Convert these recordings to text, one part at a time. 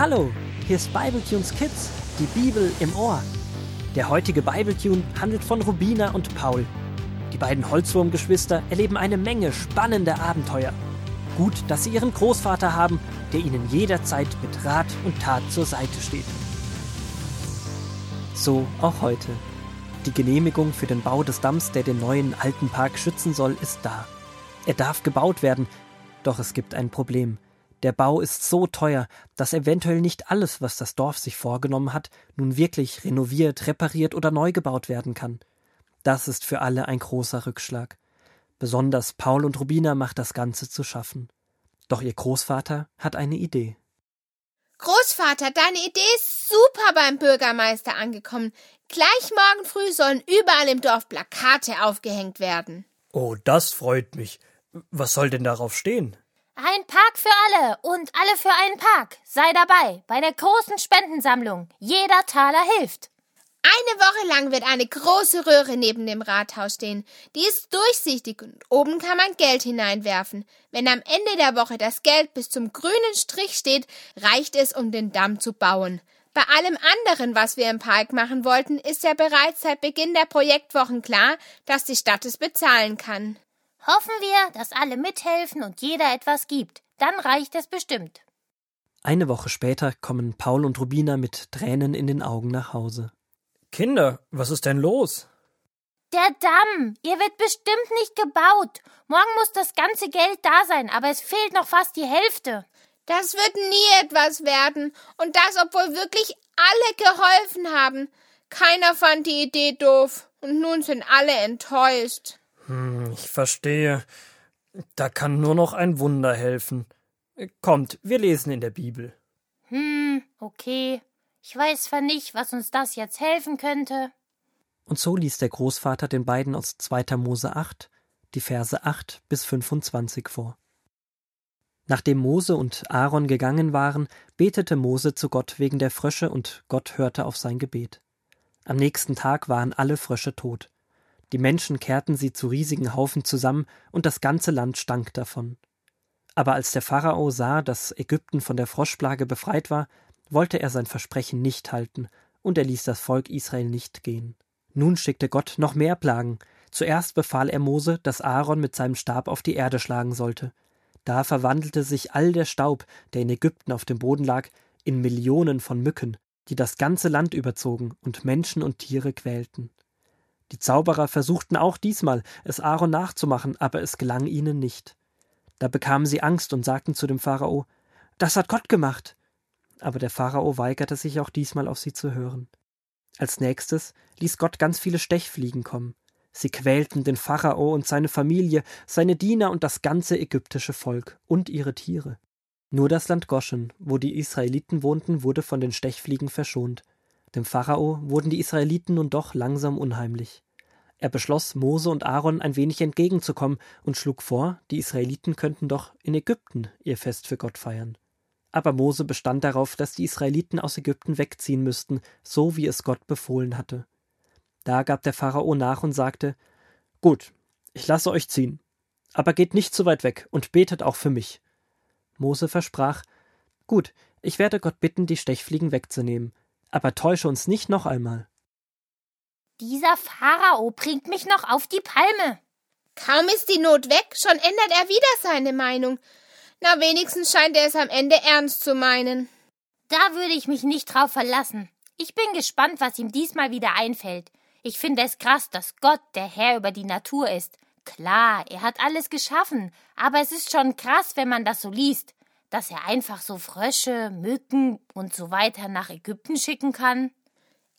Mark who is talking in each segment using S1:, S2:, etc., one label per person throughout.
S1: Hallo, hier ist Bibletunes Kids, die Bibel im Ohr. Der heutige Bibletune handelt von Rubina und Paul. Die beiden Holzwurmgeschwister erleben eine Menge spannender Abenteuer. Gut, dass sie ihren Großvater haben, der ihnen jederzeit mit Rat und Tat zur Seite steht. So auch heute. Die Genehmigung für den Bau des Damms, der den neuen alten Park schützen soll, ist da. Er darf gebaut werden, doch es gibt ein Problem. Der Bau ist so teuer, dass eventuell nicht alles, was das Dorf sich vorgenommen hat, nun wirklich renoviert, repariert oder neu gebaut werden kann. Das ist für alle ein großer Rückschlag. Besonders Paul und Rubina macht das Ganze zu schaffen. Doch ihr Großvater hat eine Idee.
S2: Großvater, deine Idee ist super beim Bürgermeister angekommen. Gleich morgen früh sollen überall im Dorf Plakate aufgehängt werden.
S1: Oh, das freut mich. Was soll denn darauf stehen?
S3: Ein Park für alle und alle für einen Park. Sei dabei bei der großen Spendensammlung. Jeder Taler hilft.
S2: Eine Woche lang wird eine große Röhre neben dem Rathaus stehen. Die ist durchsichtig und oben kann man Geld hineinwerfen. Wenn am Ende der Woche das Geld bis zum grünen Strich steht, reicht es, um den Damm zu bauen. Bei allem anderen, was wir im Park machen wollten, ist ja bereits seit Beginn der Projektwochen klar, dass die Stadt es bezahlen kann.
S3: Hoffen wir, dass alle mithelfen und jeder etwas gibt. Dann reicht es bestimmt.
S1: Eine Woche später kommen Paul und Rubina mit Tränen in den Augen nach Hause. Kinder, was ist denn los?
S3: Der Damm. Ihr wird bestimmt nicht gebaut. Morgen muss das ganze Geld da sein, aber es fehlt noch fast die Hälfte.
S2: Das wird nie etwas werden. Und das, obwohl wirklich alle geholfen haben. Keiner fand die Idee doof. Und nun sind alle enttäuscht.
S1: Hm, ich verstehe. Da kann nur noch ein Wunder helfen. Kommt, wir lesen in der Bibel.
S3: Hm, okay. Ich weiß zwar nicht, was uns das jetzt helfen könnte.
S1: Und so ließ der Großvater den beiden aus 2. Mose 8 die Verse 8 bis 25 vor. Nachdem Mose und Aaron gegangen waren, betete Mose zu Gott wegen der Frösche und Gott hörte auf sein Gebet. Am nächsten Tag waren alle Frösche tot. Die Menschen kehrten sie zu riesigen Haufen zusammen, und das ganze Land stank davon. Aber als der Pharao sah, dass Ägypten von der Froschplage befreit war, wollte er sein Versprechen nicht halten, und er ließ das Volk Israel nicht gehen. Nun schickte Gott noch mehr Plagen. Zuerst befahl er Mose, dass Aaron mit seinem Stab auf die Erde schlagen sollte. Da verwandelte sich all der Staub, der in Ägypten auf dem Boden lag, in Millionen von Mücken, die das ganze Land überzogen und Menschen und Tiere quälten. Die Zauberer versuchten auch diesmal, es Aaron nachzumachen, aber es gelang ihnen nicht. Da bekamen sie Angst und sagten zu dem Pharao, das hat Gott gemacht. Aber der Pharao weigerte sich auch diesmal auf sie zu hören. Als nächstes ließ Gott ganz viele Stechfliegen kommen. Sie quälten den Pharao und seine Familie, seine Diener und das ganze ägyptische Volk und ihre Tiere. Nur das Land Goschen, wo die Israeliten wohnten, wurde von den Stechfliegen verschont. Dem Pharao wurden die Israeliten nun doch langsam unheimlich. Er beschloss, Mose und Aaron ein wenig entgegenzukommen und schlug vor, die Israeliten könnten doch in Ägypten ihr Fest für Gott feiern. Aber Mose bestand darauf, dass die Israeliten aus Ägypten wegziehen müssten, so wie es Gott befohlen hatte. Da gab der Pharao nach und sagte Gut, ich lasse euch ziehen, aber geht nicht zu weit weg und betet auch für mich. Mose versprach Gut, ich werde Gott bitten, die Stechfliegen wegzunehmen, aber täusche uns nicht noch einmal.
S3: Dieser Pharao bringt mich noch auf die Palme.
S2: Kaum ist die Not weg, schon ändert er wieder seine Meinung. Na, wenigstens scheint er es am Ende ernst zu meinen.
S3: Da würde ich mich nicht drauf verlassen. Ich bin gespannt, was ihm diesmal wieder einfällt. Ich finde es krass, dass Gott der Herr über die Natur ist. Klar, er hat alles geschaffen, aber es ist schon krass, wenn man das so liest dass er einfach so Frösche, Mücken und so weiter nach Ägypten schicken kann?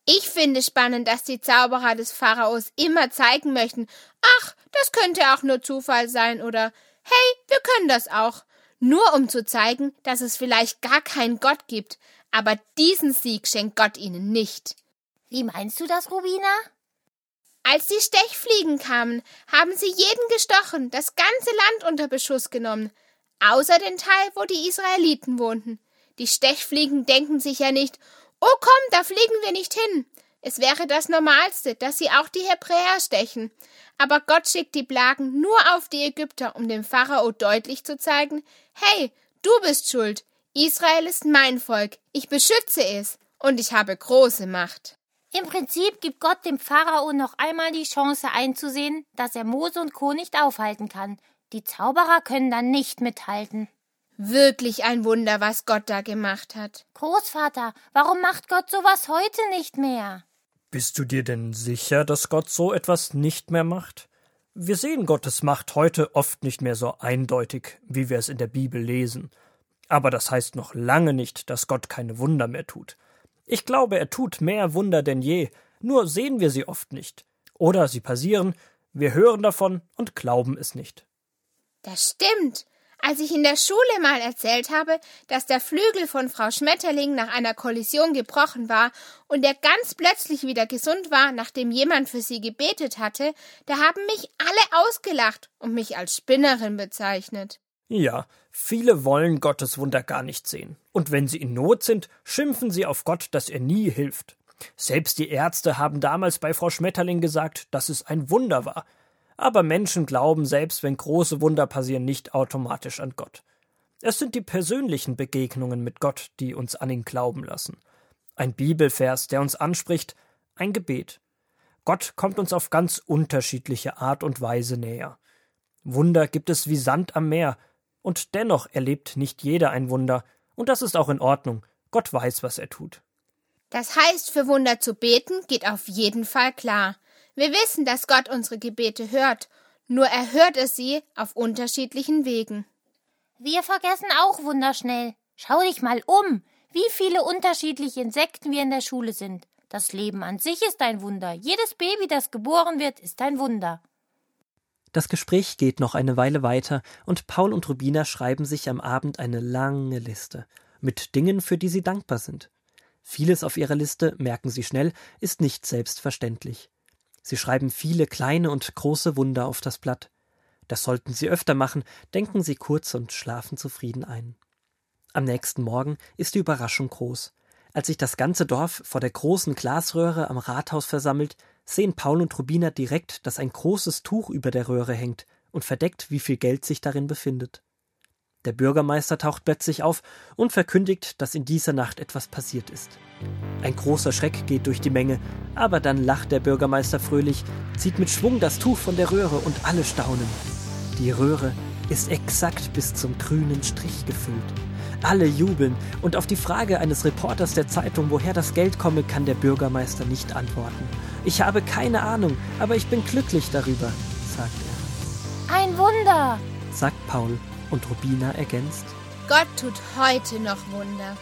S2: Ich finde spannend, dass die Zauberer des Pharaos immer zeigen möchten, ach, das könnte auch nur Zufall sein oder hey, wir können das auch. Nur um zu zeigen, dass es vielleicht gar keinen Gott gibt, aber diesen Sieg schenkt Gott ihnen nicht.
S3: Wie meinst du das, Rubina?
S2: Als die Stechfliegen kamen, haben sie jeden gestochen, das ganze Land unter Beschuss genommen außer den Teil, wo die Israeliten wohnten. Die Stechfliegen denken sich ja nicht, oh komm, da fliegen wir nicht hin. Es wäre das Normalste, dass sie auch die Hebräer stechen. Aber Gott schickt die Plagen nur auf die Ägypter, um dem Pharao deutlich zu zeigen, hey, du bist schuld. Israel ist mein Volk, ich beschütze es, und ich habe große Macht.
S3: Im Prinzip gibt Gott dem Pharao noch einmal die Chance einzusehen, dass er Mose und Co. nicht aufhalten kann. Die Zauberer können dann nicht mithalten.
S2: Wirklich ein Wunder, was Gott da gemacht hat.
S3: Großvater, warum macht Gott sowas heute nicht mehr?
S1: Bist du dir denn sicher, dass Gott so etwas nicht mehr macht? Wir sehen Gottes Macht heute oft nicht mehr so eindeutig, wie wir es in der Bibel lesen. Aber das heißt noch lange nicht, dass Gott keine Wunder mehr tut. Ich glaube, er tut mehr Wunder denn je, nur sehen wir sie oft nicht. Oder sie passieren, wir hören davon und glauben es nicht.
S2: Das stimmt. Als ich in der Schule mal erzählt habe, dass der Flügel von Frau Schmetterling nach einer Kollision gebrochen war und er ganz plötzlich wieder gesund war, nachdem jemand für sie gebetet hatte, da haben mich alle ausgelacht und mich als Spinnerin bezeichnet.
S1: Ja, viele wollen Gottes Wunder gar nicht sehen. Und wenn sie in Not sind, schimpfen sie auf Gott, dass er nie hilft. Selbst die Ärzte haben damals bei Frau Schmetterling gesagt, dass es ein Wunder war. Aber Menschen glauben, selbst wenn große Wunder passieren, nicht automatisch an Gott. Es sind die persönlichen Begegnungen mit Gott, die uns an ihn glauben lassen. Ein Bibelvers, der uns anspricht, ein Gebet. Gott kommt uns auf ganz unterschiedliche Art und Weise näher. Wunder gibt es wie Sand am Meer, und dennoch erlebt nicht jeder ein Wunder, und das ist auch in Ordnung. Gott weiß, was er tut.
S2: Das heißt, für Wunder zu beten geht auf jeden Fall klar. Wir wissen, dass Gott unsere Gebete hört, nur er hört es sie auf unterschiedlichen Wegen.
S3: Wir vergessen auch Wunder schnell. Schau dich mal um, wie viele unterschiedliche Insekten wir in der Schule sind. Das Leben an sich ist ein Wunder. Jedes Baby, das geboren wird, ist ein Wunder.
S1: Das Gespräch geht noch eine Weile weiter und Paul und Rubina schreiben sich am Abend eine lange Liste mit Dingen, für die sie dankbar sind. Vieles auf ihrer Liste, merken sie schnell, ist nicht selbstverständlich. Sie schreiben viele kleine und große Wunder auf das Blatt. Das sollten sie öfter machen, denken sie kurz und schlafen zufrieden ein. Am nächsten Morgen ist die Überraschung groß. Als sich das ganze Dorf vor der großen Glasröhre am Rathaus versammelt, sehen Paul und Rubina direkt, dass ein großes Tuch über der Röhre hängt und verdeckt, wie viel Geld sich darin befindet. Der Bürgermeister taucht plötzlich auf und verkündigt, dass in dieser Nacht etwas passiert ist. Ein großer Schreck geht durch die Menge, aber dann lacht der Bürgermeister fröhlich, zieht mit Schwung das Tuch von der Röhre und alle staunen. Die Röhre ist exakt bis zum grünen Strich gefüllt. Alle jubeln und auf die Frage eines Reporters der Zeitung, woher das Geld komme, kann der Bürgermeister nicht antworten. Ich habe keine Ahnung, aber ich bin glücklich darüber, sagt
S3: er. Ein Wunder,
S1: sagt Paul und Rubina ergänzt.
S2: Gott tut heute noch Wunder.